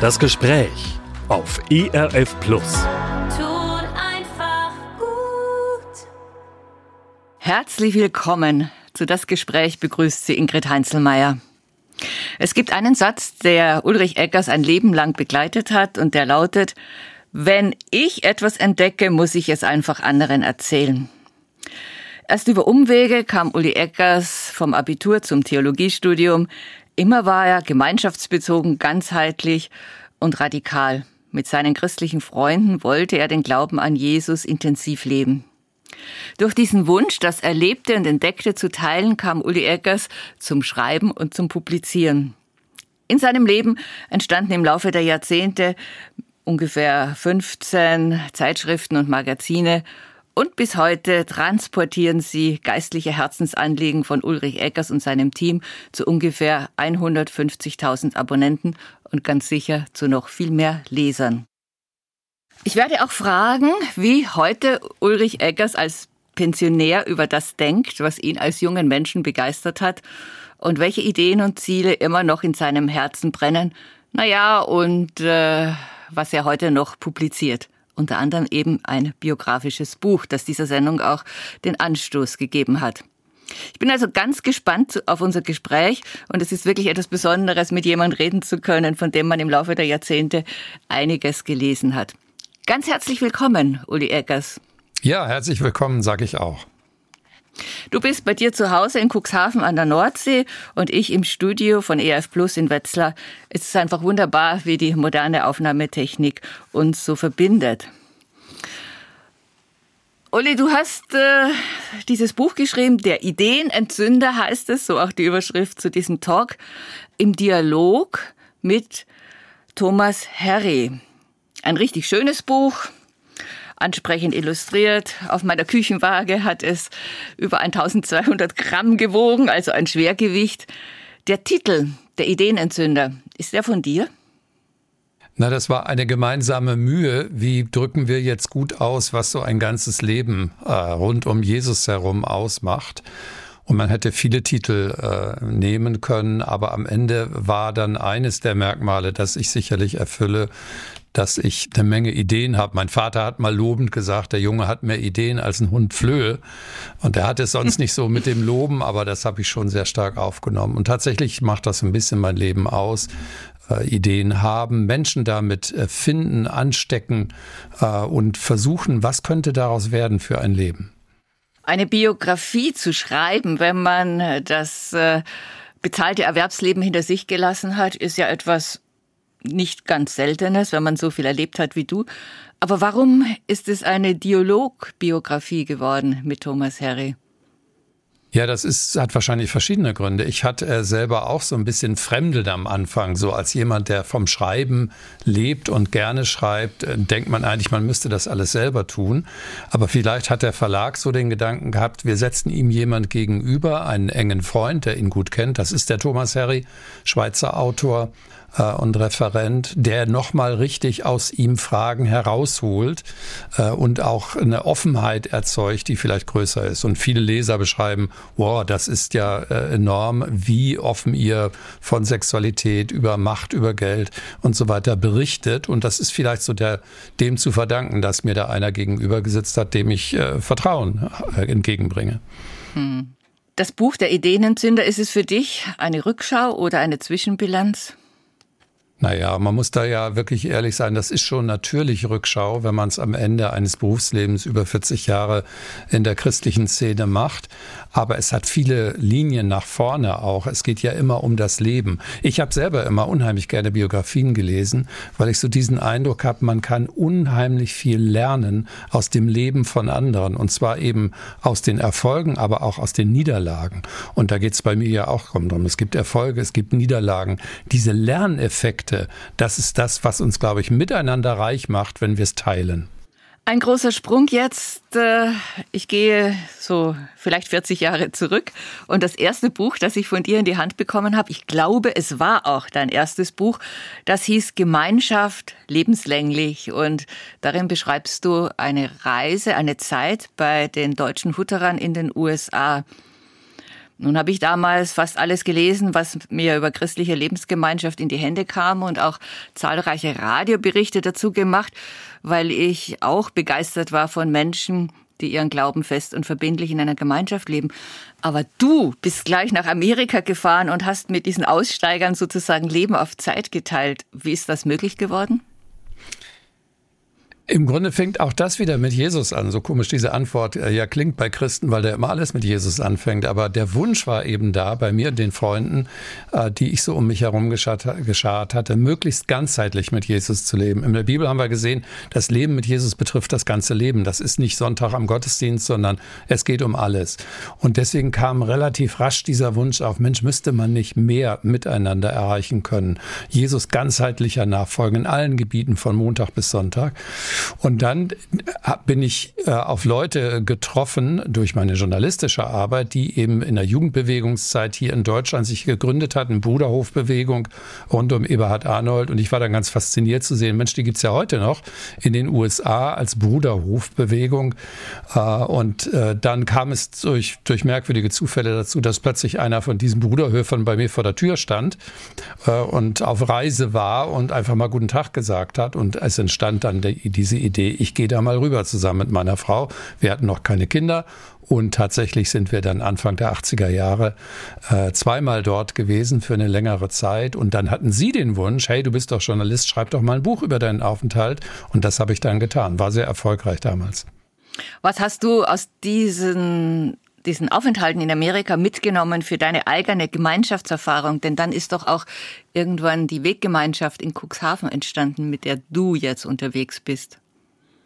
Das Gespräch auf ERF Plus. Tut einfach gut. Herzlich willkommen zu das Gespräch begrüßt Sie Ingrid Heinzelmeier. Es gibt einen Satz, der Ulrich Eckers ein Leben lang begleitet hat und der lautet, wenn ich etwas entdecke, muss ich es einfach anderen erzählen. Erst über Umwege kam Uli Eckers vom Abitur zum Theologiestudium. Immer war er gemeinschaftsbezogen, ganzheitlich und radikal. Mit seinen christlichen Freunden wollte er den Glauben an Jesus intensiv leben. Durch diesen Wunsch, das Erlebte und Entdeckte zu teilen, kam Uli Eckers zum Schreiben und zum Publizieren. In seinem Leben entstanden im Laufe der Jahrzehnte ungefähr 15 Zeitschriften und Magazine und bis heute transportieren sie geistliche Herzensanliegen von Ulrich Eckers und seinem Team zu ungefähr 150.000 Abonnenten und ganz sicher zu noch viel mehr Lesern. Ich werde auch fragen, wie heute Ulrich Eckers als Pensionär über das denkt, was ihn als jungen Menschen begeistert hat und welche Ideen und Ziele immer noch in seinem Herzen brennen. Naja, und äh, was er heute noch publiziert unter anderem eben ein biografisches Buch, das dieser Sendung auch den Anstoß gegeben hat. Ich bin also ganz gespannt auf unser Gespräch und es ist wirklich etwas Besonderes, mit jemandem reden zu können, von dem man im Laufe der Jahrzehnte einiges gelesen hat. Ganz herzlich willkommen, Uli Eckers. Ja, herzlich willkommen, sage ich auch. Du bist bei dir zu Hause in Cuxhaven an der Nordsee und ich im Studio von EF Plus in Wetzlar. Es ist einfach wunderbar, wie die moderne Aufnahmetechnik uns so verbindet. Uli, du hast äh, dieses Buch geschrieben, Der Ideenentzünder heißt es, so auch die Überschrift zu diesem Talk, im Dialog mit Thomas Harry. Ein richtig schönes Buch, ansprechend illustriert. Auf meiner Küchenwaage hat es über 1200 Gramm gewogen, also ein Schwergewicht. Der Titel, der Ideenentzünder, ist der von dir? Na, das war eine gemeinsame Mühe. Wie drücken wir jetzt gut aus, was so ein ganzes Leben äh, rund um Jesus herum ausmacht? Und man hätte viele Titel äh, nehmen können, aber am Ende war dann eines der Merkmale, das ich sicherlich erfülle, dass ich eine Menge Ideen habe. Mein Vater hat mal lobend gesagt, der Junge hat mehr Ideen als ein Hund Flöhe. Und er hat es sonst nicht so mit dem Loben, aber das habe ich schon sehr stark aufgenommen. Und tatsächlich macht das ein bisschen mein Leben aus. Äh, Ideen haben, Menschen damit äh, finden, anstecken äh, und versuchen, was könnte daraus werden für ein Leben eine Biografie zu schreiben, wenn man das äh, bezahlte Erwerbsleben hinter sich gelassen hat, ist ja etwas nicht ganz Seltenes, wenn man so viel erlebt hat wie du. Aber warum ist es eine Dialogbiografie geworden mit Thomas Harry? Ja, das ist, hat wahrscheinlich verschiedene Gründe. Ich hatte äh, selber auch so ein bisschen Fremdel am Anfang. So als jemand, der vom Schreiben lebt und gerne schreibt, äh, denkt man eigentlich, man müsste das alles selber tun. Aber vielleicht hat der Verlag so den Gedanken gehabt, wir setzen ihm jemand gegenüber, einen engen Freund, der ihn gut kennt. Das ist der Thomas Harry, Schweizer Autor äh, und Referent, der nochmal richtig aus ihm Fragen herausholt äh, und auch eine Offenheit erzeugt, die vielleicht größer ist. Und viele Leser beschreiben, wow, das ist ja äh, enorm, wie offen ihr von Sexualität über Macht, über Geld und so weiter berichtet. Und das ist vielleicht so der, dem zu verdanken, dass mir da einer gegenüber gesetzt hat, dem ich äh, Vertrauen äh, entgegenbringe. Hm. Das Buch der Ideenentzünder, ist es für dich eine Rückschau oder eine Zwischenbilanz? Naja, man muss da ja wirklich ehrlich sein, das ist schon natürlich Rückschau, wenn man es am Ende eines Berufslebens über 40 Jahre in der christlichen Szene macht. Aber es hat viele Linien nach vorne auch. Es geht ja immer um das Leben. Ich habe selber immer unheimlich gerne Biografien gelesen, weil ich so diesen Eindruck habe, man kann unheimlich viel lernen aus dem Leben von anderen. Und zwar eben aus den Erfolgen, aber auch aus den Niederlagen. Und da geht es bei mir ja auch drum. Es gibt Erfolge, es gibt Niederlagen. Diese Lerneffekte, Konflikte. Das ist das, was uns, glaube ich, miteinander reich macht, wenn wir es teilen. Ein großer Sprung jetzt. Äh, ich gehe so vielleicht 40 Jahre zurück. Und das erste Buch, das ich von dir in die Hand bekommen habe, ich glaube, es war auch dein erstes Buch, das hieß Gemeinschaft lebenslänglich. Und darin beschreibst du eine Reise, eine Zeit bei den deutschen Hutterern in den USA. Nun habe ich damals fast alles gelesen, was mir über christliche Lebensgemeinschaft in die Hände kam und auch zahlreiche Radioberichte dazu gemacht, weil ich auch begeistert war von Menschen, die ihren Glauben fest und verbindlich in einer Gemeinschaft leben. Aber du bist gleich nach Amerika gefahren und hast mit diesen Aussteigern sozusagen Leben auf Zeit geteilt. Wie ist das möglich geworden? Im Grunde fängt auch das wieder mit Jesus an. So komisch diese Antwort äh, ja klingt bei Christen, weil der immer alles mit Jesus anfängt. Aber der Wunsch war eben da bei mir und den Freunden, äh, die ich so um mich herum geschart hatte, möglichst ganzheitlich mit Jesus zu leben. In der Bibel haben wir gesehen, das Leben mit Jesus betrifft das ganze Leben. Das ist nicht Sonntag am Gottesdienst, sondern es geht um alles. Und deswegen kam relativ rasch dieser Wunsch auf, Mensch, müsste man nicht mehr miteinander erreichen können. Jesus ganzheitlicher nachfolgen in allen Gebieten von Montag bis Sonntag. Und dann bin ich äh, auf Leute getroffen durch meine journalistische Arbeit, die eben in der Jugendbewegungszeit hier in Deutschland sich gegründet hatten, Bruderhofbewegung rund um Eberhard Arnold. Und ich war dann ganz fasziniert zu sehen, Mensch, die gibt's ja heute noch in den USA als Bruderhofbewegung. Äh, und äh, dann kam es durch, durch merkwürdige Zufälle dazu, dass plötzlich einer von diesen Bruderhöfern bei mir vor der Tür stand und auf Reise war und einfach mal guten Tag gesagt hat. Und es entstand dann die, diese Idee, ich gehe da mal rüber zusammen mit meiner Frau. Wir hatten noch keine Kinder und tatsächlich sind wir dann Anfang der 80er Jahre äh, zweimal dort gewesen für eine längere Zeit. Und dann hatten sie den Wunsch, hey, du bist doch Journalist, schreib doch mal ein Buch über deinen Aufenthalt. Und das habe ich dann getan. War sehr erfolgreich damals. Was hast du aus diesen diesen Aufenthalten in Amerika mitgenommen für deine eigene Gemeinschaftserfahrung? Denn dann ist doch auch irgendwann die Weggemeinschaft in Cuxhaven entstanden, mit der du jetzt unterwegs bist.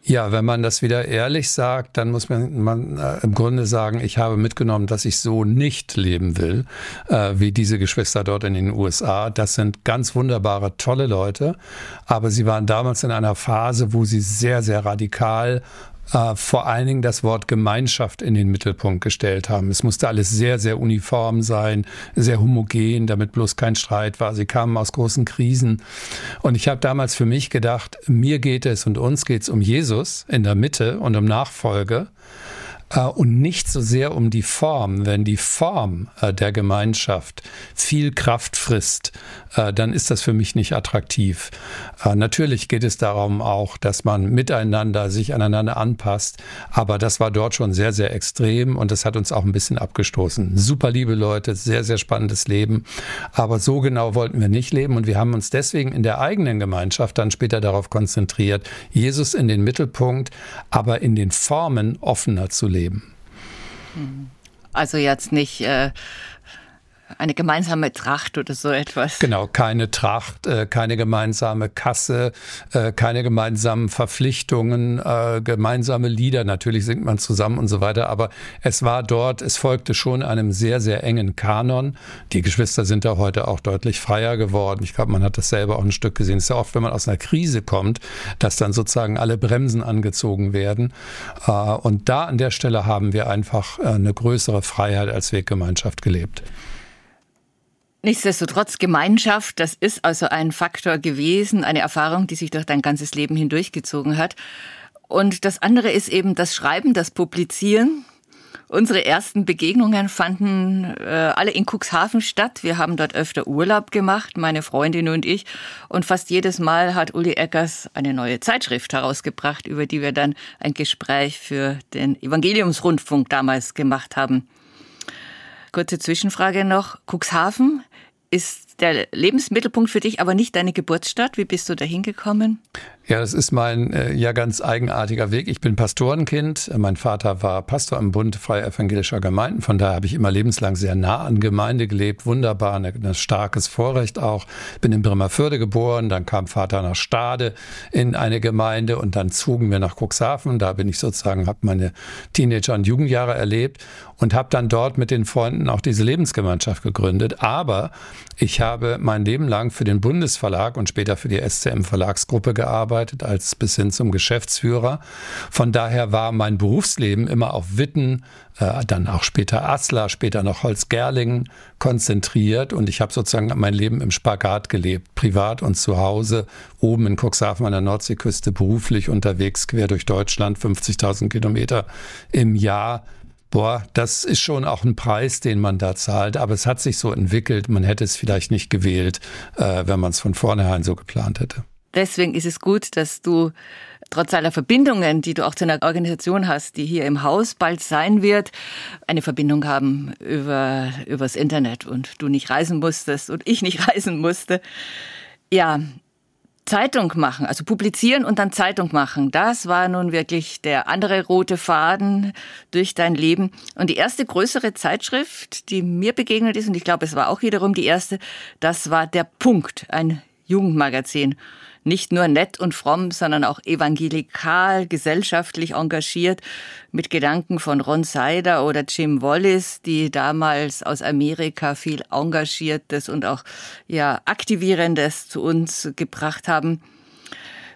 Ja, wenn man das wieder ehrlich sagt, dann muss man, man äh, im Grunde sagen, ich habe mitgenommen, dass ich so nicht leben will, äh, wie diese Geschwister dort in den USA. Das sind ganz wunderbare, tolle Leute, aber sie waren damals in einer Phase, wo sie sehr, sehr radikal äh, vor allen Dingen das Wort Gemeinschaft in den Mittelpunkt gestellt haben. Es musste alles sehr, sehr uniform sein, sehr homogen, damit bloß kein Streit war. Sie kamen aus großen Krisen. Und ich habe damals für mich gedacht, mir geht es und uns geht es um Jesus in der Mitte und um Nachfolge. Äh, und nicht so sehr um die Form. Wenn die Form äh, der Gemeinschaft viel Kraft frisst, äh, dann ist das für mich nicht attraktiv. Natürlich geht es darum auch, dass man miteinander sich aneinander anpasst, aber das war dort schon sehr, sehr extrem und das hat uns auch ein bisschen abgestoßen. Super liebe Leute, sehr, sehr spannendes Leben, aber so genau wollten wir nicht leben und wir haben uns deswegen in der eigenen Gemeinschaft dann später darauf konzentriert, Jesus in den Mittelpunkt, aber in den Formen offener zu leben leben. Also jetzt nicht äh, eine gemeinsame Tracht oder so etwas. Genau, keine Tracht, äh, keine gemeinsame Kasse, äh, keine gemeinsamen Verpflichtungen, äh, gemeinsame Lieder. Natürlich singt man zusammen und so weiter, aber es war dort, es folgte schon einem sehr, sehr engen Kanon. Die Geschwister sind da heute auch deutlich freier geworden. Ich glaube, man hat das selber auch ein Stück gesehen. Es ist ja oft, wenn man aus einer Krise kommt, dass dann sozusagen alle Bremsen angezogen werden. Und da an der Stelle haben wir einfach eine größere Freiheit als Weggemeinschaft gelebt. Nichtsdestotrotz Gemeinschaft, das ist also ein Faktor gewesen, eine Erfahrung, die sich durch dein ganzes Leben hindurchgezogen hat. Und das andere ist eben das Schreiben, das Publizieren. Unsere ersten Begegnungen fanden äh, alle in Cuxhaven statt. Wir haben dort öfter Urlaub gemacht, meine Freundin und ich. Und fast jedes Mal hat Uli Eckers eine neue Zeitschrift herausgebracht, über die wir dann ein Gespräch für den Evangeliumsrundfunk damals gemacht haben. Kurze Zwischenfrage noch. Cuxhaven, ist der Lebensmittelpunkt für dich aber nicht deine Geburtsstadt? Wie bist du da hingekommen? Ja, das ist mein äh, ja ganz eigenartiger Weg. Ich bin Pastorenkind. Mein Vater war Pastor im Bund freier evangelischer Gemeinden. Von daher habe ich immer lebenslang sehr nah an Gemeinde gelebt. Wunderbar, ein ne, starkes Vorrecht auch. Bin in Bremerförde geboren. Dann kam Vater nach Stade in eine Gemeinde und dann zogen wir nach Cuxhaven. Da bin ich sozusagen, habe meine Teenager- und Jugendjahre erlebt und habe dann dort mit den Freunden auch diese Lebensgemeinschaft gegründet. Aber ich habe mein Leben lang für den Bundesverlag und später für die SCM Verlagsgruppe gearbeitet als bis hin zum Geschäftsführer. Von daher war mein Berufsleben immer auf Witten, äh, dann auch später Aslar, später noch Holzgerlingen konzentriert und ich habe sozusagen mein Leben im Spagat gelebt, privat und zu Hause, oben in Cuxhaven an der Nordseeküste, beruflich unterwegs, quer durch Deutschland, 50.000 Kilometer im Jahr boah, das ist schon auch ein Preis, den man da zahlt. Aber es hat sich so entwickelt. Man hätte es vielleicht nicht gewählt, äh, wenn man es von vornherein so geplant hätte. Deswegen ist es gut, dass du trotz aller Verbindungen, die du auch zu einer Organisation hast, die hier im Haus bald sein wird, eine Verbindung haben über übers Internet und du nicht reisen musstest und ich nicht reisen musste. Ja, Zeitung machen, also publizieren und dann Zeitung machen, das war nun wirklich der andere rote Faden durch dein Leben. Und die erste größere Zeitschrift, die mir begegnet ist, und ich glaube, es war auch wiederum die erste, das war der Punkt, ein Jugendmagazin nicht nur nett und fromm, sondern auch evangelikal, gesellschaftlich engagiert, mit Gedanken von Ron Seider oder Jim Wallace, die damals aus Amerika viel Engagiertes und auch ja Aktivierendes zu uns gebracht haben.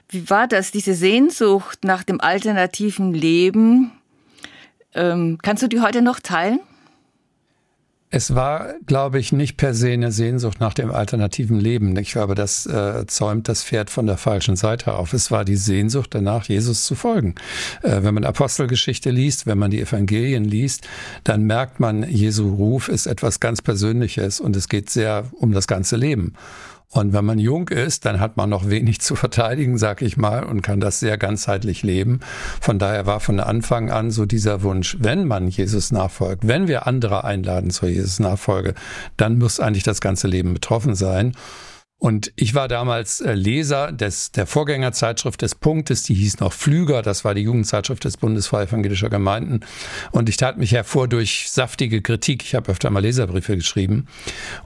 Wie war das, diese Sehnsucht nach dem alternativen Leben? Ähm, kannst du die heute noch teilen? Es war, glaube ich, nicht per se eine Sehnsucht nach dem alternativen Leben. Ich glaube, das äh, zäumt das Pferd von der falschen Seite auf. Es war die Sehnsucht danach, Jesus zu folgen. Äh, wenn man Apostelgeschichte liest, wenn man die Evangelien liest, dann merkt man, Jesu Ruf ist etwas ganz Persönliches und es geht sehr um das ganze Leben. Und wenn man jung ist, dann hat man noch wenig zu verteidigen, sag ich mal, und kann das sehr ganzheitlich leben. Von daher war von Anfang an so dieser Wunsch, wenn man Jesus nachfolgt, wenn wir andere einladen zur Jesus Nachfolge, dann muss eigentlich das ganze Leben betroffen sein. Und ich war damals äh, Leser des, der Vorgängerzeitschrift des Punktes, die hieß noch Flüger, das war die Jugendzeitschrift des Bundes Evangelischer Gemeinden. Und ich tat mich hervor durch saftige Kritik. Ich habe öfter mal Leserbriefe geschrieben.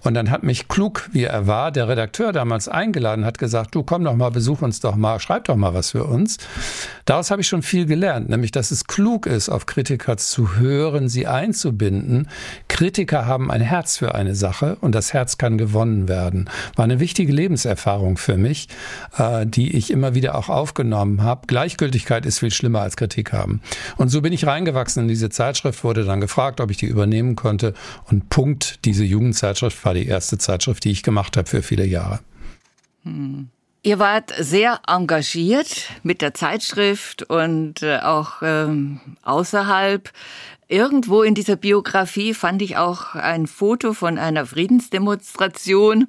Und dann hat mich klug, wie er war, der Redakteur damals eingeladen, hat gesagt, du komm doch mal, besuch uns doch mal, schreib doch mal was für uns. Daraus habe ich schon viel gelernt, nämlich, dass es klug ist, auf Kritiker zu hören, sie einzubinden. Kritiker haben ein Herz für eine Sache und das Herz kann gewonnen werden. War eine wichtige wichtige Lebenserfahrung für mich, äh, die ich immer wieder auch aufgenommen habe. Gleichgültigkeit ist viel schlimmer als Kritik haben. Und so bin ich reingewachsen in diese Zeitschrift, wurde dann gefragt, ob ich die übernehmen konnte. Und Punkt, diese Jugendzeitschrift war die erste Zeitschrift, die ich gemacht habe für viele Jahre. Hm. Ihr wart sehr engagiert mit der Zeitschrift und äh, auch ähm, außerhalb. Irgendwo in dieser Biografie fand ich auch ein Foto von einer Friedensdemonstration.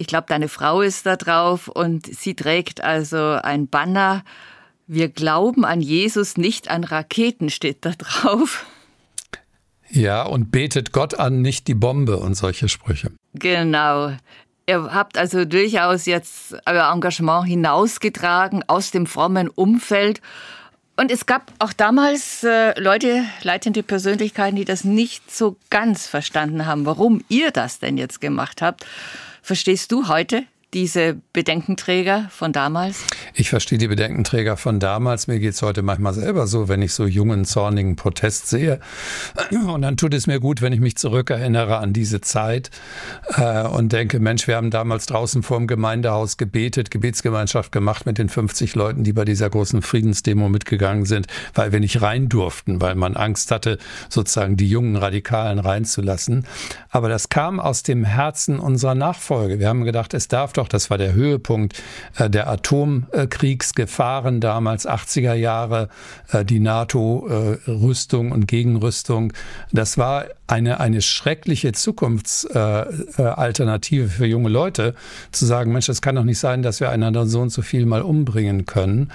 Ich glaube, deine Frau ist da drauf und sie trägt also ein Banner. Wir glauben an Jesus, nicht an Raketen, steht da drauf. Ja, und betet Gott an, nicht die Bombe und solche Sprüche. Genau. Ihr habt also durchaus jetzt euer Engagement hinausgetragen aus dem frommen Umfeld. Und es gab auch damals äh, Leute, leitende Persönlichkeiten, die das nicht so ganz verstanden haben, warum ihr das denn jetzt gemacht habt. Verstehst du heute diese Bedenkenträger von damals? Ich verstehe die Bedenkenträger von damals. Mir geht es heute manchmal selber so, wenn ich so jungen, zornigen Protest sehe. Und dann tut es mir gut, wenn ich mich zurückerinnere an diese Zeit äh, und denke, Mensch, wir haben damals draußen vor dem Gemeindehaus gebetet, Gebetsgemeinschaft gemacht mit den 50 Leuten, die bei dieser großen Friedensdemo mitgegangen sind, weil wir nicht rein durften, weil man Angst hatte, sozusagen die jungen Radikalen reinzulassen. Aber das kam aus dem Herzen unserer Nachfolge. Wir haben gedacht, es darf doch doch, das war der Höhepunkt äh, der Atomkriegsgefahren damals, 80er Jahre, äh, die NATO-Rüstung und Gegenrüstung. Das war eine, eine schreckliche Zukunftsalternative für junge Leute, zu sagen, Mensch, es kann doch nicht sein, dass wir einander so und so viel mal umbringen können.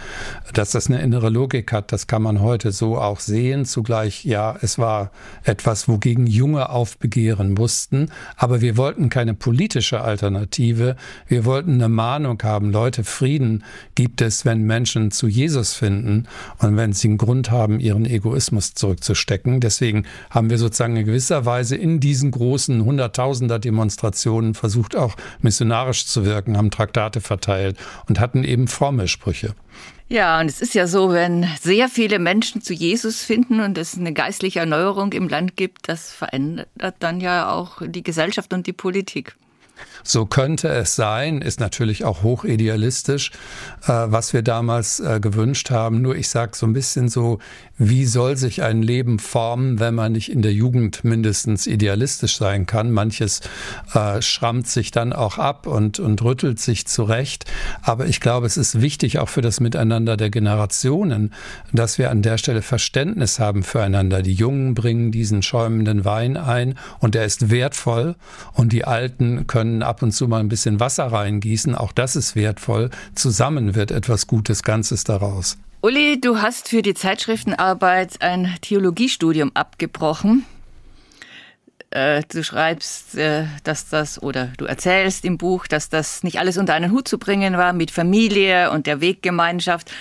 Dass das eine innere Logik hat, das kann man heute so auch sehen. Zugleich, ja, es war etwas, wogegen Junge aufbegehren mussten. Aber wir wollten keine politische Alternative. Wir wollten eine Mahnung haben. Leute, Frieden gibt es, wenn Menschen zu Jesus finden und wenn sie einen Grund haben, ihren Egoismus zurückzustecken. Deswegen haben wir sozusagen eine gewisse gewisser Weise in diesen großen Hunderttausender Demonstrationen versucht auch missionarisch zu wirken, haben Traktate verteilt und hatten eben fromme Sprüche. Ja, und es ist ja so, wenn sehr viele Menschen zu Jesus finden und es eine geistliche Erneuerung im Land gibt, das verändert dann ja auch die Gesellschaft und die Politik. So könnte es sein, ist natürlich auch hochidealistisch, äh, was wir damals äh, gewünscht haben. Nur ich sage so ein bisschen so, wie soll sich ein Leben formen, wenn man nicht in der Jugend mindestens idealistisch sein kann. Manches äh, schrammt sich dann auch ab und, und rüttelt sich zurecht. Aber ich glaube, es ist wichtig auch für das Miteinander der Generationen, dass wir an der Stelle Verständnis haben füreinander. Die Jungen bringen diesen schäumenden Wein ein und der ist wertvoll und die Alten können ab und zu mal ein bisschen Wasser reingießen. Auch das ist wertvoll. Zusammen wird etwas Gutes Ganzes daraus. Uli, du hast für die Zeitschriftenarbeit ein Theologiestudium abgebrochen. Äh, du schreibst, äh, dass das, oder du erzählst im Buch, dass das nicht alles unter einen Hut zu bringen war mit Familie und der Weggemeinschaft.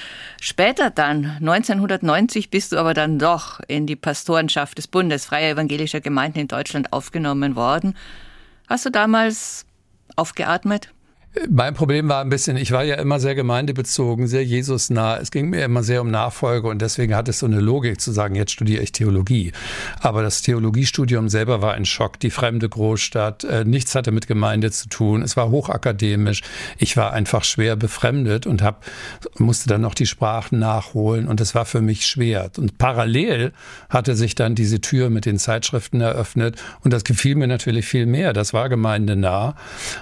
Später dann, 1990, bist du aber dann doch in die Pastorenschaft des Bundes Freier Evangelischer Gemeinden in Deutschland aufgenommen worden. Hast du damals aufgeatmet? Mein Problem war ein bisschen, ich war ja immer sehr gemeindebezogen, sehr Jesusnah. Es ging mir immer sehr um Nachfolge und deswegen hat es so eine Logik zu sagen, jetzt studiere ich Theologie. Aber das Theologiestudium selber war ein Schock, die fremde Großstadt, äh, nichts hatte mit Gemeinde zu tun. Es war hochakademisch. Ich war einfach schwer befremdet und hab, musste dann noch die Sprachen nachholen und es war für mich schwer. Und parallel hatte sich dann diese Tür mit den Zeitschriften eröffnet und das gefiel mir natürlich viel mehr. Das war gemeindenah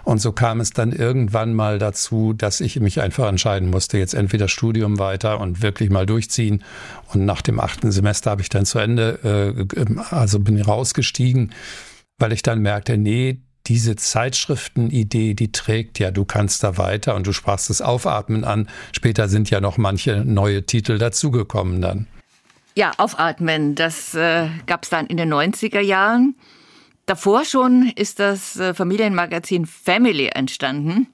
und so kam es dann irgendwie irgendwann mal dazu, dass ich mich einfach entscheiden musste, jetzt entweder Studium weiter und wirklich mal durchziehen. Und nach dem achten Semester habe ich dann zu Ende, äh, also bin rausgestiegen, weil ich dann merkte, nee, diese Zeitschriftenidee, die trägt ja, du kannst da weiter und du sprachst das Aufatmen an. Später sind ja noch manche neue Titel dazugekommen dann. Ja, Aufatmen, das äh, gab es dann in den 90er Jahren. Davor schon ist das äh, Familienmagazin Family entstanden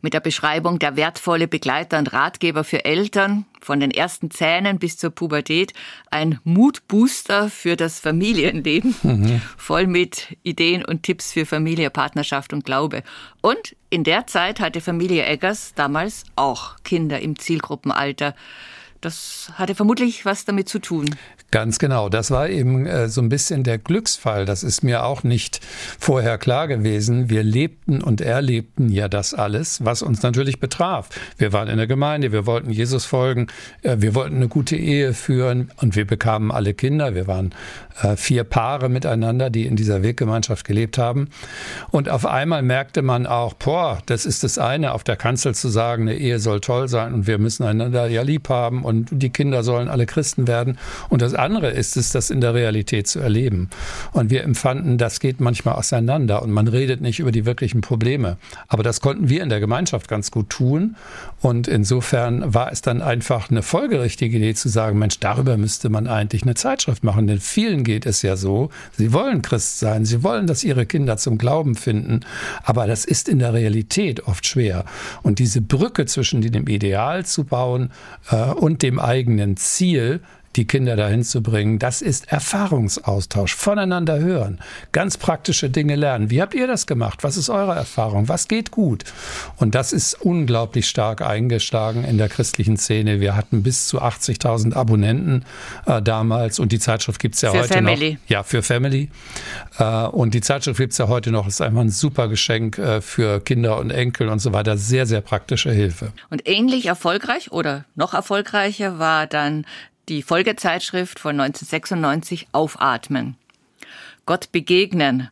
mit der Beschreibung der wertvolle Begleiter und Ratgeber für Eltern von den ersten Zähnen bis zur Pubertät, ein Mutbooster für das Familienleben, mhm. voll mit Ideen und Tipps für Familie, Partnerschaft und Glaube. Und in der Zeit hatte Familie Eggers damals auch Kinder im Zielgruppenalter. Das hatte vermutlich was damit zu tun. Ganz genau. Das war eben äh, so ein bisschen der Glücksfall. Das ist mir auch nicht vorher klar gewesen. Wir lebten und erlebten ja das alles, was uns natürlich betraf. Wir waren in der Gemeinde, wir wollten Jesus folgen, äh, wir wollten eine gute Ehe führen und wir bekamen alle Kinder. Wir waren äh, vier Paare miteinander, die in dieser Weggemeinschaft gelebt haben. Und auf einmal merkte man auch, boah, das ist das eine, auf der Kanzel zu sagen, eine Ehe soll toll sein und wir müssen einander ja lieb haben und die Kinder sollen alle Christen werden. Und das andere ist es, das in der Realität zu erleben. Und wir empfanden, das geht manchmal auseinander und man redet nicht über die wirklichen Probleme. Aber das konnten wir in der Gemeinschaft ganz gut tun. Und insofern war es dann einfach eine folgerichtige Idee zu sagen, Mensch, darüber müsste man eigentlich eine Zeitschrift machen. Denn vielen geht es ja so, sie wollen Christ sein, sie wollen, dass ihre Kinder zum Glauben finden. Aber das ist in der Realität oft schwer. Und diese Brücke zwischen dem Ideal zu bauen äh, und dem eigenen Ziel, die Kinder dahin zu bringen, das ist Erfahrungsaustausch, voneinander hören, ganz praktische Dinge lernen. Wie habt ihr das gemacht? Was ist eure Erfahrung? Was geht gut? Und das ist unglaublich stark eingeschlagen in der christlichen Szene. Wir hatten bis zu 80.000 Abonnenten äh, damals und die Zeitschrift gibt es ja für heute Family. noch. Ja, für Family. Äh, und die Zeitschrift gibt es ja heute noch. Ist einfach ein super Geschenk äh, für Kinder und Enkel und so weiter. Sehr, sehr praktische Hilfe. Und ähnlich erfolgreich oder noch erfolgreicher war dann die Folgezeitschrift von 1996 Aufatmen. Gott begegnen,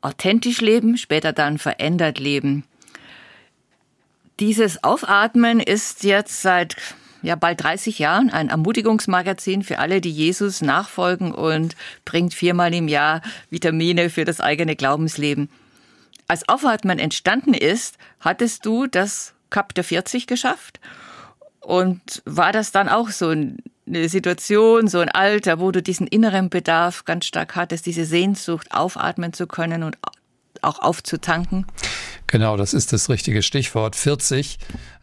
authentisch leben, später dann verändert leben. Dieses Aufatmen ist jetzt seit ja, bald 30 Jahren ein Ermutigungsmagazin für alle, die Jesus nachfolgen und bringt viermal im Jahr Vitamine für das eigene Glaubensleben. Als Aufatmen entstanden ist, hattest du das Cup der 40 geschafft und war das dann auch so eine Situation, so ein Alter, wo du diesen inneren Bedarf ganz stark hattest, diese Sehnsucht aufatmen zu können und auch aufzutanken? Genau, das ist das richtige Stichwort. 40.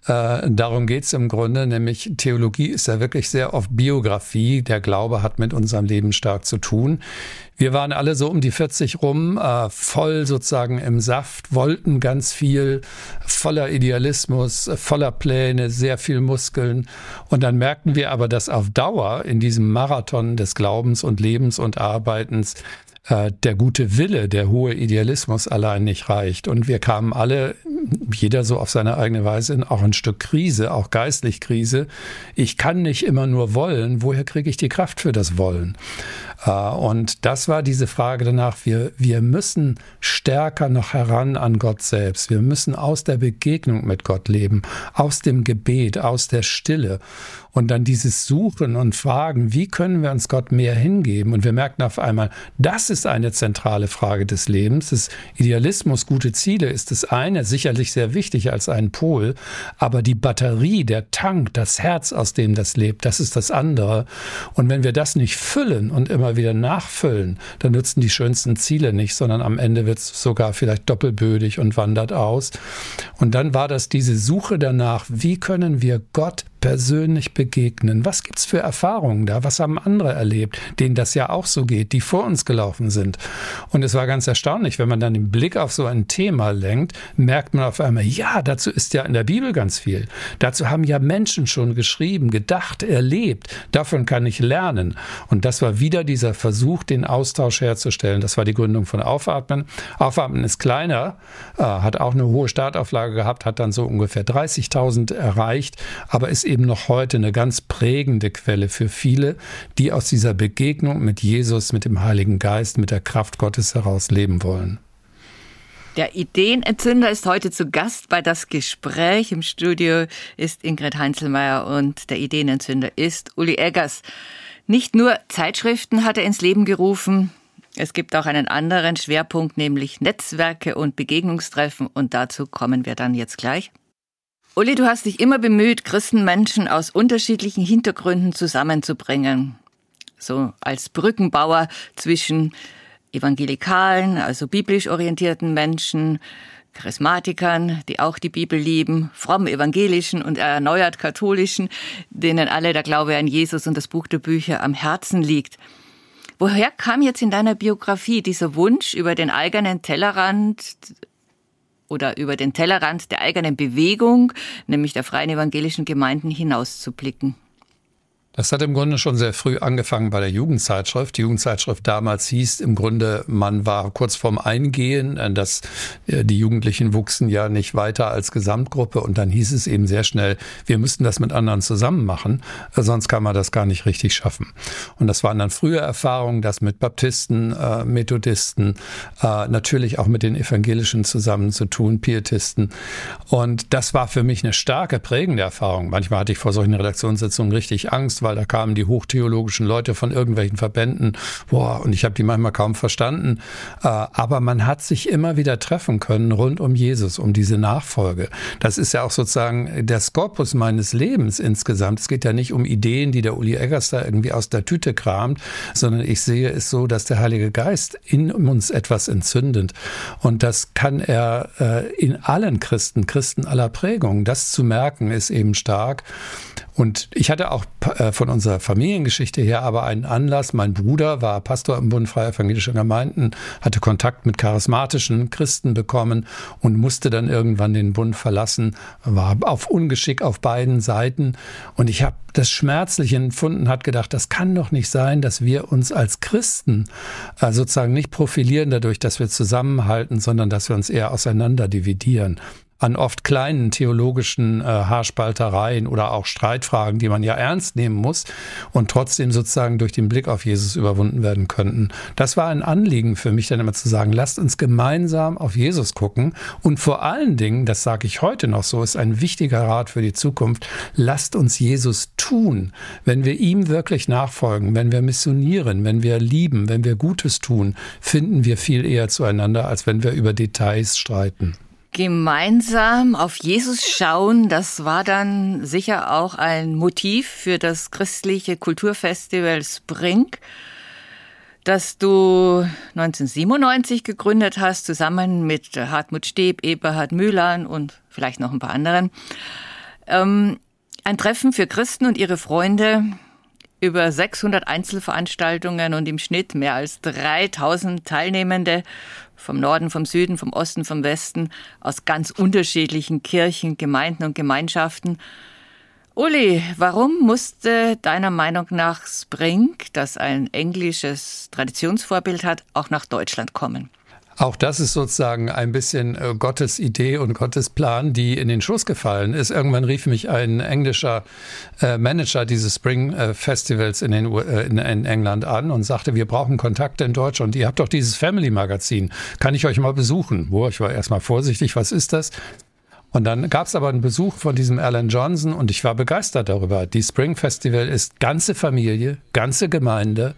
Äh, darum geht's im Grunde, nämlich Theologie ist ja wirklich sehr oft Biografie. Der Glaube hat mit unserem Leben stark zu tun. Wir waren alle so um die 40 rum, äh, voll sozusagen im Saft, wollten ganz viel, voller Idealismus, voller Pläne, sehr viel Muskeln. Und dann merkten wir aber, dass auf Dauer in diesem Marathon des Glaubens und Lebens und Arbeitens äh, der gute Wille, der hohe Idealismus allein nicht reicht. Und wir kamen alle, jeder so auf seine eigene Weise, in auch ein Stück Krise, auch geistlich Krise. Ich kann nicht immer nur wollen. Woher kriege ich die Kraft für das Wollen? Äh, und das war diese Frage danach, wir, wir müssen stärker noch heran an Gott selbst. Wir müssen aus der Begegnung mit Gott leben, aus dem Gebet, aus der Stille. Und dann dieses Suchen und Fragen, wie können wir uns Gott mehr hingeben? Und wir merken auf einmal, das ist eine zentrale Frage des Lebens. Das Idealismus, gute Ziele ist das eine, sicherlich sehr wichtig als ein Pol. Aber die Batterie, der Tank, das Herz, aus dem das lebt, das ist das andere. Und wenn wir das nicht füllen und immer wieder nachfüllen, dann nützen die schönsten Ziele nicht, sondern am Ende wird es sogar vielleicht doppelbödig und wandert aus. Und dann war das diese Suche danach, wie können wir Gott persönlich begegnen. Was gibt's für Erfahrungen da? Was haben andere erlebt, denen das ja auch so geht, die vor uns gelaufen sind? Und es war ganz erstaunlich, wenn man dann den Blick auf so ein Thema lenkt, merkt man auf einmal, ja, dazu ist ja in der Bibel ganz viel. Dazu haben ja Menschen schon geschrieben, gedacht, erlebt. Davon kann ich lernen. Und das war wieder dieser Versuch, den Austausch herzustellen. Das war die Gründung von Aufatmen. Aufatmen ist kleiner, äh, hat auch eine hohe Startauflage gehabt, hat dann so ungefähr 30.000 erreicht, aber ist eben eben noch heute eine ganz prägende Quelle für viele, die aus dieser Begegnung mit Jesus, mit dem Heiligen Geist, mit der Kraft Gottes heraus leben wollen. Der Ideenentzünder ist heute zu Gast bei das Gespräch. Im Studio ist Ingrid Heinzelmeier und der Ideenentzünder ist Uli Eggers. Nicht nur Zeitschriften hat er ins Leben gerufen, es gibt auch einen anderen Schwerpunkt, nämlich Netzwerke und Begegnungstreffen und dazu kommen wir dann jetzt gleich. Uli, du hast dich immer bemüht, Christenmenschen aus unterschiedlichen Hintergründen zusammenzubringen. So als Brückenbauer zwischen evangelikalen, also biblisch orientierten Menschen, Charismatikern, die auch die Bibel lieben, fromm evangelischen und erneuert katholischen, denen alle der Glaube an Jesus und das Buch der Bücher am Herzen liegt. Woher kam jetzt in deiner Biografie dieser Wunsch, über den eigenen Tellerrand oder über den Tellerrand der eigenen Bewegung, nämlich der freien evangelischen Gemeinden, hinauszublicken. Das hat im Grunde schon sehr früh angefangen bei der Jugendzeitschrift. Die Jugendzeitschrift damals hieß im Grunde, man war kurz vorm Eingehen, äh, dass äh, die Jugendlichen wuchsen ja nicht weiter als Gesamtgruppe und dann hieß es eben sehr schnell, wir müssten das mit anderen zusammen machen, äh, sonst kann man das gar nicht richtig schaffen. Und das waren dann frühe Erfahrungen, das mit Baptisten, Methodisten, natürlich auch mit den Evangelischen zusammen zu tun, Pietisten. Und das war für mich eine starke prägende Erfahrung. Manchmal hatte ich vor solchen Redaktionssitzungen richtig Angst, weil da kamen die hochtheologischen Leute von irgendwelchen Verbänden. Boah, und ich habe die manchmal kaum verstanden. Äh, aber man hat sich immer wieder treffen können rund um Jesus, um diese Nachfolge. Das ist ja auch sozusagen der Skopus meines Lebens insgesamt. Es geht ja nicht um Ideen, die der Uli Eggers da irgendwie aus der Tüte kramt, sondern ich sehe es so, dass der Heilige Geist in uns etwas entzündet. Und das kann er äh, in allen Christen, Christen aller Prägungen. Das zu merken ist eben stark. Und ich hatte auch äh, von unserer Familiengeschichte her aber einen Anlass. Mein Bruder war Pastor im Bund Freier Evangelischer Gemeinden, hatte Kontakt mit charismatischen Christen bekommen und musste dann irgendwann den Bund verlassen, war auf Ungeschick auf beiden Seiten. Und ich habe das schmerzlich empfunden, hat gedacht, das kann doch nicht sein, dass wir uns als Christen äh, sozusagen nicht profilieren dadurch, dass wir zusammenhalten, sondern dass wir uns eher auseinander dividieren an oft kleinen theologischen äh, Haarspaltereien oder auch Streitfragen, die man ja ernst nehmen muss und trotzdem sozusagen durch den Blick auf Jesus überwunden werden könnten. Das war ein Anliegen für mich dann immer zu sagen, lasst uns gemeinsam auf Jesus gucken und vor allen Dingen, das sage ich heute noch so, ist ein wichtiger Rat für die Zukunft, lasst uns Jesus tun. Wenn wir ihm wirklich nachfolgen, wenn wir missionieren, wenn wir lieben, wenn wir Gutes tun, finden wir viel eher zueinander, als wenn wir über Details streiten. Gemeinsam auf Jesus schauen, das war dann sicher auch ein Motiv für das christliche Kulturfestival Spring, das du 1997 gegründet hast, zusammen mit Hartmut Steb, Eberhard Mühlern und vielleicht noch ein paar anderen. Ähm, ein Treffen für Christen und ihre Freunde, über 600 Einzelveranstaltungen und im Schnitt mehr als 3000 Teilnehmende vom Norden, vom Süden, vom Osten, vom Westen, aus ganz unterschiedlichen Kirchen, Gemeinden und Gemeinschaften. Uli, warum musste deiner Meinung nach Spring, das ein englisches Traditionsvorbild hat, auch nach Deutschland kommen? Auch das ist sozusagen ein bisschen äh, Gottes Idee und Gottes Plan, die in den Schoß gefallen ist. Irgendwann rief mich ein englischer äh, Manager dieses Spring äh, Festivals in, den, in, England an und sagte, wir brauchen Kontakte in Deutschland. Ihr habt doch dieses Family Magazin. Kann ich euch mal besuchen? Wo ich war erstmal vorsichtig. Was ist das? Und dann gab es aber einen Besuch von diesem Alan Johnson und ich war begeistert darüber. Die Spring Festival ist ganze Familie, ganze Gemeinde,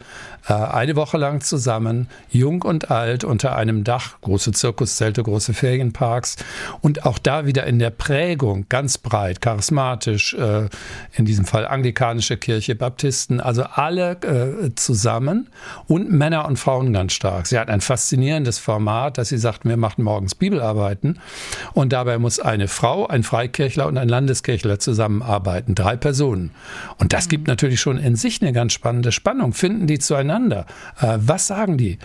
äh, eine Woche lang zusammen, jung und alt, unter einem Dach, große Zirkuszelte, große Ferienparks und auch da wieder in der Prägung ganz breit, charismatisch, äh, in diesem Fall anglikanische Kirche, Baptisten, also alle äh, zusammen und Männer und Frauen ganz stark. Sie hat ein faszinierendes Format, dass sie sagt, wir machen morgens Bibelarbeiten und dabei muss eine Frau, ein Freikirchler und ein Landeskirchler zusammenarbeiten, drei Personen. Und das gibt natürlich schon in sich eine ganz spannende Spannung. Finden die zueinander? Äh, was sagen die?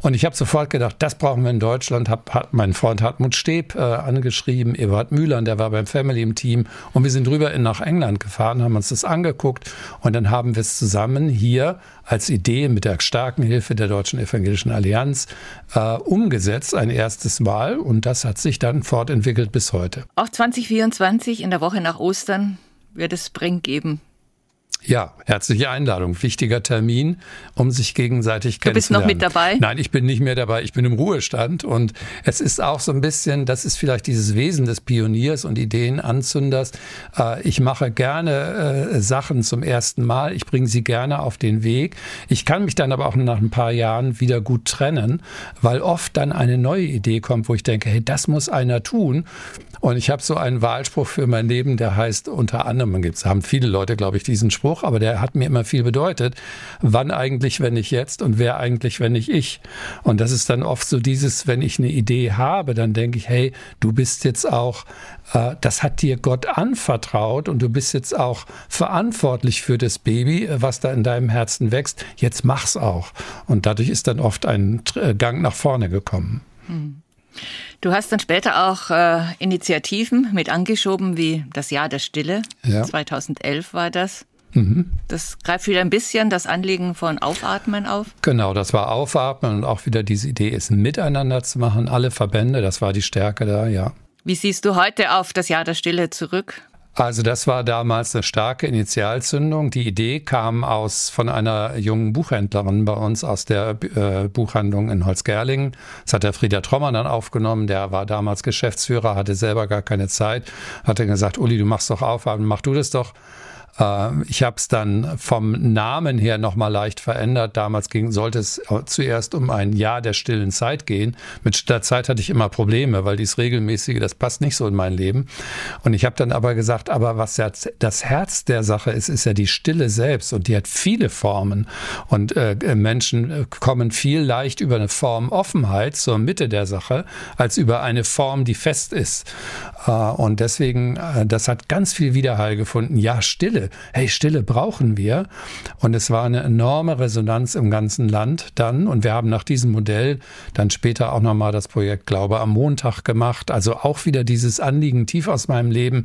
Und ich habe sofort gedacht, das brauchen wir in Deutschland. Hab, hat mein Freund Hartmut Steb äh, angeschrieben, Eberhard Mühlern, der war beim Family im Team. Und wir sind rüber in, nach England gefahren, haben uns das angeguckt und dann haben wir es zusammen hier als Idee mit der starken Hilfe der Deutschen Evangelischen Allianz äh, umgesetzt, ein erstes Mal. Und das hat sich dann fortentwickelt bis heute. Auch 2024 in der Woche nach Ostern wird es Spring geben. Ja, herzliche Einladung. Wichtiger Termin, um sich gegenseitig kennenzulernen. Du bist noch mit dabei? Nein, ich bin nicht mehr dabei. Ich bin im Ruhestand. Und es ist auch so ein bisschen, das ist vielleicht dieses Wesen des Pioniers und Ideenanzünders. Äh, ich mache gerne äh, Sachen zum ersten Mal. Ich bringe sie gerne auf den Weg. Ich kann mich dann aber auch nach ein paar Jahren wieder gut trennen, weil oft dann eine neue Idee kommt, wo ich denke, hey, das muss einer tun. Und ich habe so einen Wahlspruch für mein Leben, der heißt unter anderem, es haben viele Leute, glaube ich, diesen Spruch, aber der hat mir immer viel bedeutet. Wann eigentlich, wenn nicht jetzt und wer eigentlich, wenn nicht ich? Und das ist dann oft so dieses, wenn ich eine Idee habe, dann denke ich, hey, du bist jetzt auch, äh, das hat dir Gott anvertraut und du bist jetzt auch verantwortlich für das Baby, äh, was da in deinem Herzen wächst. Jetzt mach's auch. Und dadurch ist dann oft ein Gang nach vorne gekommen. Hm. Du hast dann später auch äh, Initiativen mit angeschoben, wie das Jahr der Stille. Ja. 2011 war das. Mhm. Das greift wieder ein bisschen das Anliegen von Aufatmen auf. Genau, das war Aufatmen und auch wieder diese Idee, es miteinander zu machen, alle Verbände, das war die Stärke da, ja. Wie siehst du heute auf das Jahr der Stille zurück? Also das war damals eine starke Initialzündung. Die Idee kam aus von einer jungen Buchhändlerin bei uns aus der äh, Buchhandlung in Holzgerlingen. Das hat der Frieder Trommer dann aufgenommen. Der war damals Geschäftsführer, hatte selber gar keine Zeit. Hat dann gesagt, Uli, du machst doch auf, mach du das doch. Äh, ich habe es dann vom Namen her nochmal leicht verändert. Damals ging, sollte es zuerst um ein Jahr der stillen Zeit gehen. Mit der Zeit hatte ich immer Probleme, weil dies regelmäßige, das passt nicht so in mein Leben. Und ich habe dann aber gesagt, aber was ja das Herz der Sache ist, ist ja die Stille selbst und die hat viele Formen. Und äh, Menschen kommen viel leicht über eine Form Offenheit zur Mitte der Sache, als über eine Form, die fest ist. Äh, und deswegen, äh, das hat ganz viel Widerhall gefunden. Ja, Stille Hey, Stille brauchen wir. Und es war eine enorme Resonanz im ganzen Land dann. Und wir haben nach diesem Modell dann später auch nochmal das Projekt Glaube am Montag gemacht. Also auch wieder dieses Anliegen tief aus meinem Leben.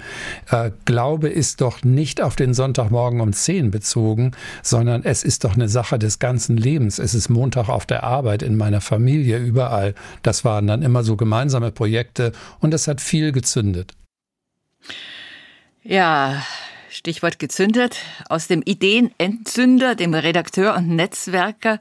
Äh, Glaube ist doch nicht auf den Sonntagmorgen um 10 bezogen, sondern es ist doch eine Sache des ganzen Lebens. Es ist Montag auf der Arbeit, in meiner Familie, überall. Das waren dann immer so gemeinsame Projekte und das hat viel gezündet. Ja, Stichwort gezündet. Aus dem Ideenentzünder, dem Redakteur und Netzwerker,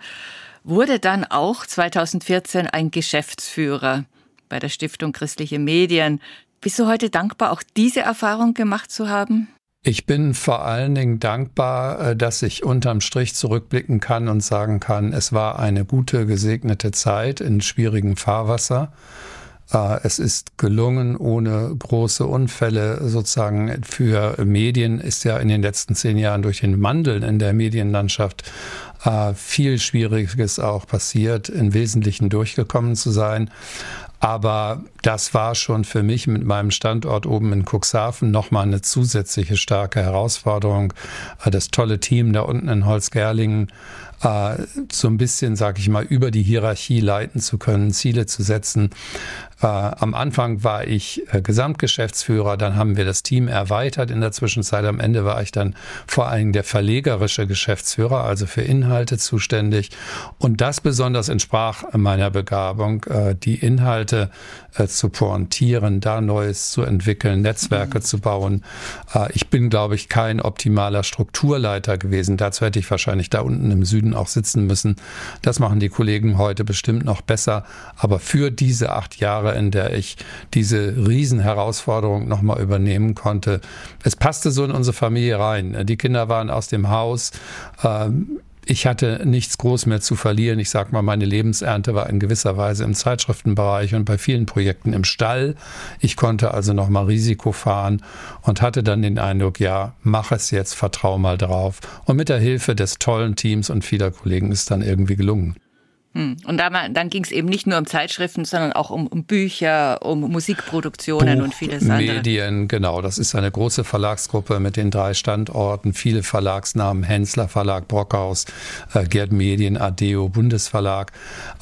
wurde dann auch 2014 ein Geschäftsführer bei der Stiftung Christliche Medien. Bist du heute dankbar, auch diese Erfahrung gemacht zu haben? Ich bin vor allen Dingen dankbar, äh, dass ich unterm Strich zurückblicken kann und sagen kann, es war eine gute, gesegnete Zeit in schwierigem Fahrwasser. Äh, es ist gelungen, ohne große Unfälle sozusagen für Medien ist ja in den letzten zehn Jahren durch den Wandel in der Medienlandschaft äh, viel Schwieriges auch passiert, im Wesentlichen durchgekommen zu sein. Aber das war schon für mich mit meinem Standort oben in Cuxhaven nochmal eine zusätzliche starke Herausforderung. Äh, das tolle Team da unten in Holzgerlingen so ein bisschen, sag ich mal, über die Hierarchie leiten zu können, Ziele zu setzen. Äh, am Anfang war ich äh, Gesamtgeschäftsführer, dann haben wir das Team erweitert in der Zwischenzeit. Am Ende war ich dann vor allem der verlegerische Geschäftsführer, also für Inhalte zuständig. Und das besonders entsprach meiner Begabung, äh, die Inhalte zu pointieren, da Neues zu entwickeln, Netzwerke mhm. zu bauen. Ich bin, glaube ich, kein optimaler Strukturleiter gewesen. Dazu hätte ich wahrscheinlich da unten im Süden auch sitzen müssen. Das machen die Kollegen heute bestimmt noch besser. Aber für diese acht Jahre, in der ich diese Riesenherausforderung nochmal übernehmen konnte, es passte so in unsere Familie rein. Die Kinder waren aus dem Haus. Ähm, ich hatte nichts groß mehr zu verlieren. Ich sag mal, meine Lebensernte war in gewisser Weise im Zeitschriftenbereich und bei vielen Projekten im Stall. Ich konnte also noch mal Risiko fahren und hatte dann den Eindruck, ja, mach es jetzt, vertrau mal drauf. Und mit der Hilfe des tollen Teams und vieler Kollegen ist dann irgendwie gelungen. Hm. Und dann, dann ging es eben nicht nur um Zeitschriften, sondern auch um, um Bücher, um Musikproduktionen Buch, und vieles andere. Medien, genau. Das ist eine große Verlagsgruppe mit den drei Standorten, viele Verlagsnamen, Hensler Verlag, Brockhaus, äh, Gerd Medien, Adeo, Bundesverlag.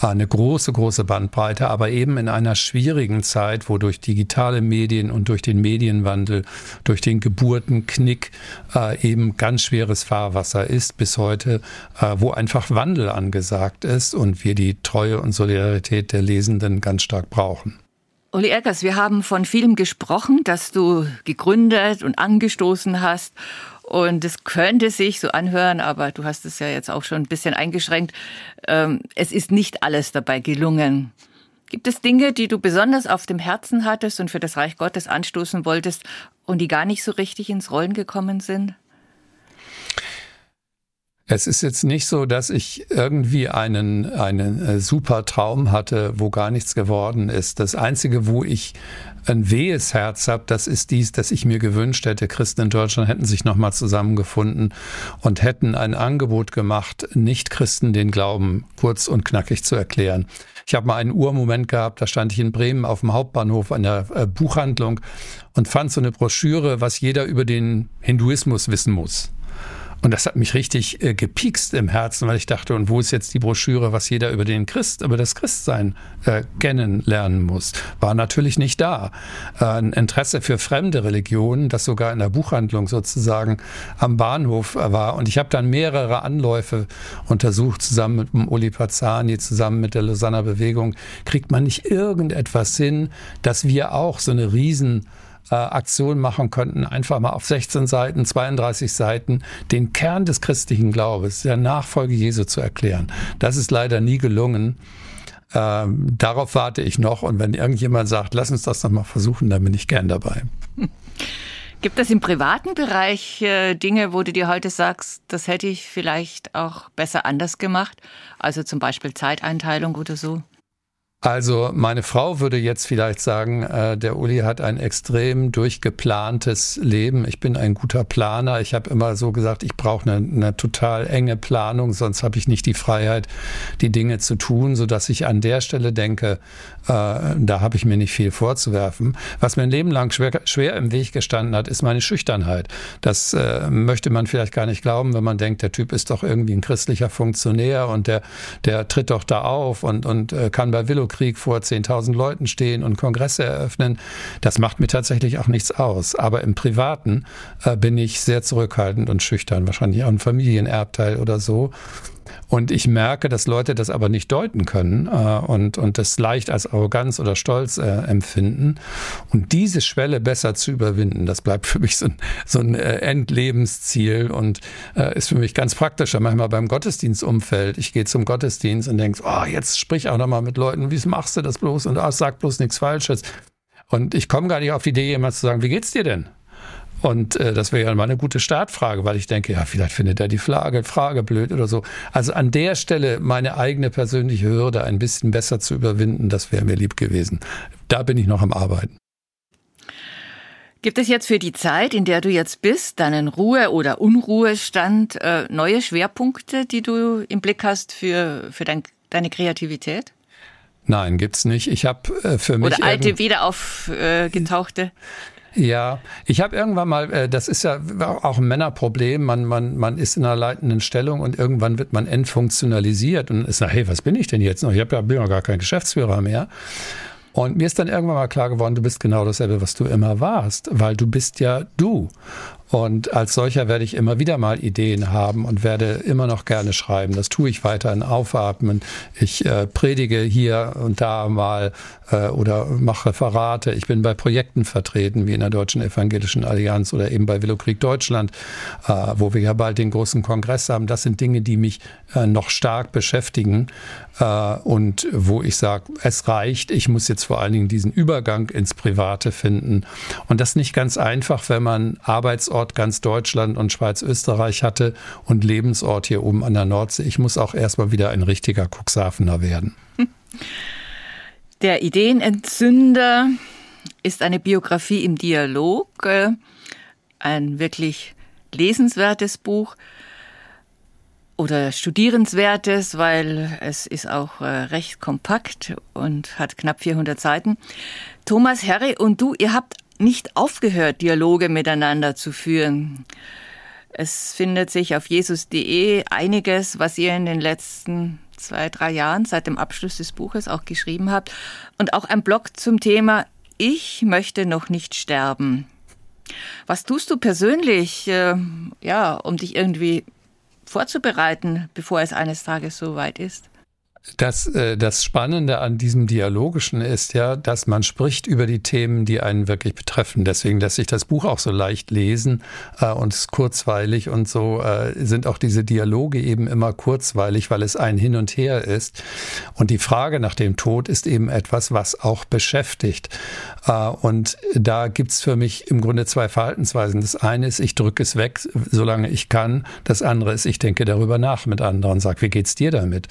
Eine große, große Bandbreite, aber eben in einer schwierigen Zeit, wo durch digitale Medien und durch den Medienwandel, durch den Geburtenknick äh, eben ganz schweres Fahrwasser ist bis heute, äh, wo einfach Wandel angesagt ist und wir die Treue und Solidarität der Lesenden ganz stark brauchen. Uli Eckers, wir haben von vielem gesprochen, dass du gegründet und angestoßen hast. Und es könnte sich so anhören, aber du hast es ja jetzt auch schon ein bisschen eingeschränkt. Ähm, es ist nicht alles dabei gelungen. Gibt es Dinge, die du besonders auf dem Herzen hattest und für das Reich Gottes anstoßen wolltest und die gar nicht so richtig ins Rollen gekommen sind? Es ist jetzt nicht so, dass ich irgendwie einen, einen äh, super Traum hatte, wo gar nichts geworden ist. Das Einzige, wo ich ein wehes Herz habe, das ist dies, dass ich mir gewünscht hätte, Christen in Deutschland hätten sich nochmal zusammengefunden und hätten ein Angebot gemacht, Nicht-Christen den Glauben kurz und knackig zu erklären. Ich habe mal einen Urmoment gehabt, da stand ich in Bremen auf dem Hauptbahnhof an der äh, Buchhandlung und fand so eine Broschüre, was jeder über den Hinduismus wissen muss. Und das hat mich richtig äh, gepikst im Herzen, weil ich dachte, und wo ist jetzt die Broschüre, was jeder über den Christ, über das Christsein äh, kennenlernen muss? War natürlich nicht da. Äh, ein Interesse für fremde Religionen, das sogar in der Buchhandlung sozusagen am Bahnhof war. Und ich habe dann mehrere Anläufe untersucht, zusammen mit dem Uli Pazani, zusammen mit der Lausanner Bewegung. Kriegt man nicht irgendetwas hin, dass wir auch so eine riesen äh, Aktion machen könnten, einfach mal auf 16 Seiten, 32 Seiten den Kern des christlichen Glaubens, der Nachfolge Jesu zu erklären. Das ist leider nie gelungen. Ähm, darauf warte ich noch und wenn irgendjemand sagt, lass uns das noch mal versuchen, dann bin ich gern dabei. Gibt es im privaten Bereich äh, Dinge, wo du dir heute sagst, das hätte ich vielleicht auch besser anders gemacht? Also zum Beispiel Zeiteinteilung oder so? Also meine Frau würde jetzt vielleicht sagen, äh, der Uli hat ein extrem durchgeplantes Leben. Ich bin ein guter Planer. Ich habe immer so gesagt, ich brauche eine, eine, total enge Planung, sonst habe ich nicht die Freiheit, die Dinge zu tun, so dass ich an der Stelle denke, äh, da habe ich mir nicht viel vorzuwerfen. Was mir ein Leben lang schwer, schwer im Weg gestanden hat, ist meine Schüchternheit. Das äh, möchte man vielleicht gar nicht glauben, wenn man denkt, der Typ ist doch irgendwie ein christlicher Funktionär und der, der tritt doch da auf und, und äh, kann bei Willow Krieg vor 10.000 Leuten stehen und Kongresse eröffnen. Das macht mir tatsächlich auch nichts aus. Aber im Privaten äh, bin ich sehr zurückhaltend und schüchtern. Wahrscheinlich auch ein Familienerbteil oder so. Und ich merke, dass Leute das aber nicht deuten können äh, und, und das leicht als Arroganz oder Stolz äh, empfinden. Und diese Schwelle besser zu überwinden, das bleibt für mich so ein, so ein äh, Endlebensziel und äh, ist für mich ganz praktisch. Manchmal beim Gottesdienstumfeld. Ich gehe zum Gottesdienst und denke, oh, jetzt sprich auch nochmal mit Leuten, wie machst du das bloß? Und oh, sag bloß nichts Falsches. Und ich komme gar nicht auf die Idee, jemand zu sagen, wie geht's dir denn? Und äh, das wäre ja mal eine gute Startfrage, weil ich denke, ja, vielleicht findet er die Frage, Frage blöd oder so. Also an der Stelle meine eigene persönliche Hürde ein bisschen besser zu überwinden, das wäre mir lieb gewesen. Da bin ich noch am Arbeiten. Gibt es jetzt für die Zeit, in der du jetzt bist, deinen Ruhe- oder Unruhestand, äh, neue Schwerpunkte, die du im Blick hast für, für dein, deine Kreativität? Nein, gibt's nicht. Ich habe äh, für mich. Oder alte, wieder aufgetauchte? Äh, ja, ich habe irgendwann mal, äh, das ist ja auch ein Männerproblem, man, man, man ist in einer leitenden Stellung und irgendwann wird man entfunktionalisiert und ist sagt, hey, was bin ich denn jetzt noch? Ich hab ja, bin ja gar kein Geschäftsführer mehr. Und mir ist dann irgendwann mal klar geworden, du bist genau dasselbe, was du immer warst, weil du bist ja du. Und als solcher werde ich immer wieder mal Ideen haben und werde immer noch gerne schreiben. Das tue ich weiterhin aufatmen. Ich äh, predige hier und da mal äh, oder mache Referate. Ich bin bei Projekten vertreten, wie in der Deutschen Evangelischen Allianz oder eben bei Willowkrieg Deutschland, äh, wo wir ja bald den großen Kongress haben. Das sind Dinge, die mich äh, noch stark beschäftigen äh, und wo ich sage, es reicht. Ich muss jetzt vor allen Dingen diesen Übergang ins Private finden. Und das nicht ganz einfach, wenn man Arbeitsort ganz Deutschland und Schweiz, Österreich hatte und Lebensort hier oben an der Nordsee. Ich muss auch erstmal wieder ein richtiger Cuxhavener werden. Der Ideenentzünder ist eine Biografie im Dialog, äh, ein wirklich lesenswertes Buch oder studierenswertes, weil es ist auch äh, recht kompakt und hat knapp 400 Seiten. Thomas Herre und du, ihr habt nicht aufgehört, Dialoge miteinander zu führen. Es findet sich auf jesus.de einiges, was ihr in den letzten zwei, drei Jahren seit dem Abschluss des Buches auch geschrieben habt. Und auch ein Blog zum Thema Ich möchte noch nicht sterben. Was tust du persönlich, äh, ja, um dich irgendwie vorzubereiten, bevor es eines Tages so weit ist? Das, äh, das Spannende an diesem Dialogischen ist ja, dass man spricht über die Themen, die einen wirklich betreffen. Deswegen lässt sich das Buch auch so leicht lesen äh, und ist kurzweilig und so äh, sind auch diese Dialoge eben immer kurzweilig, weil es ein Hin und Her ist. Und die Frage nach dem Tod ist eben etwas, was auch beschäftigt. Äh, und da gibt's für mich im Grunde zwei Verhaltensweisen. Das eine ist, ich drücke es weg, solange ich kann. Das andere ist, ich denke darüber nach mit anderen, sag, wie geht's dir damit?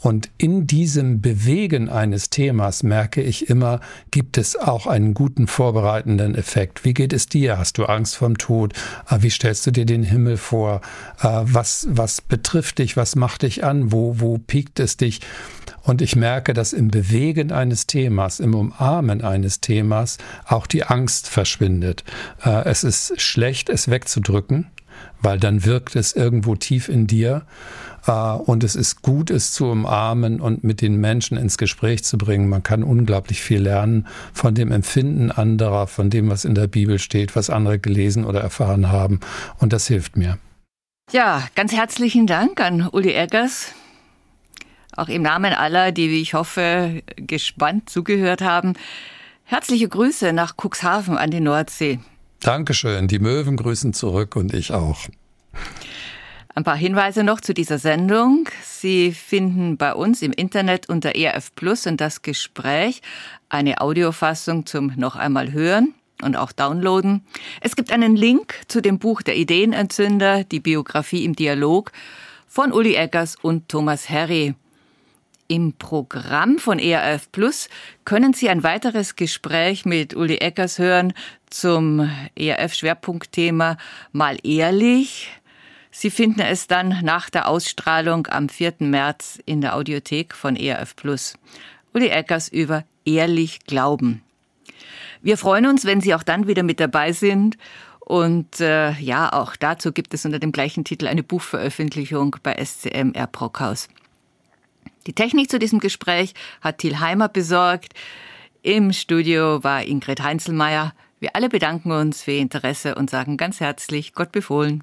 Und und in diesem Bewegen eines Themas merke ich immer, gibt es auch einen guten vorbereitenden Effekt. Wie geht es dir? Hast du Angst vom Tod? Ah, wie stellst du dir den Himmel vor? Ah, was, was betrifft dich? Was macht dich an? Wo, wo piekt es dich? Und ich merke, dass im Bewegen eines Themas, im Umarmen eines Themas auch die Angst verschwindet. Ah, es ist schlecht, es wegzudrücken, weil dann wirkt es irgendwo tief in dir. Äh, und es ist gut, es zu umarmen und mit den Menschen ins Gespräch zu bringen. Man kann unglaublich viel lernen von dem Empfinden anderer, von dem, was in der Bibel steht, was andere gelesen oder erfahren haben. Und das hilft mir. Ja, ganz herzlichen Dank an Uli Eggers. Auch im Namen aller, die, wie ich hoffe, gespannt zugehört haben. Herzliche Grüße nach Cuxhaven an die Nordsee. Dankeschön. Die Möwen grüßen zurück und ich auch. Ein paar Hinweise noch zu dieser Sendung. Sie finden bei uns im Internet unter ERF Plus und das Gespräch eine Audiofassung zum noch einmal hören und auch downloaden. Es gibt einen Link zu dem Buch Der Ideenentzünder, die Biografie im Dialog von Uli Eggers und Thomas Herry. Im Programm von ERF Plus können Sie ein weiteres Gespräch mit Uli Eggers hören zum ERF-Schwerpunktthema Mal ehrlich Sie finden es dann nach der Ausstrahlung am 4. März in der Audiothek von ERF Plus. Uli Eckers über Ehrlich Glauben. Wir freuen uns, wenn Sie auch dann wieder mit dabei sind. Und äh, ja, auch dazu gibt es unter dem gleichen Titel eine Buchveröffentlichung bei SCM R. Brockhaus. Die Technik zu diesem Gespräch hat Thiel Heimer besorgt. Im Studio war Ingrid Heinzelmeier. Wir alle bedanken uns für Ihr Interesse und sagen ganz herzlich Gott befohlen.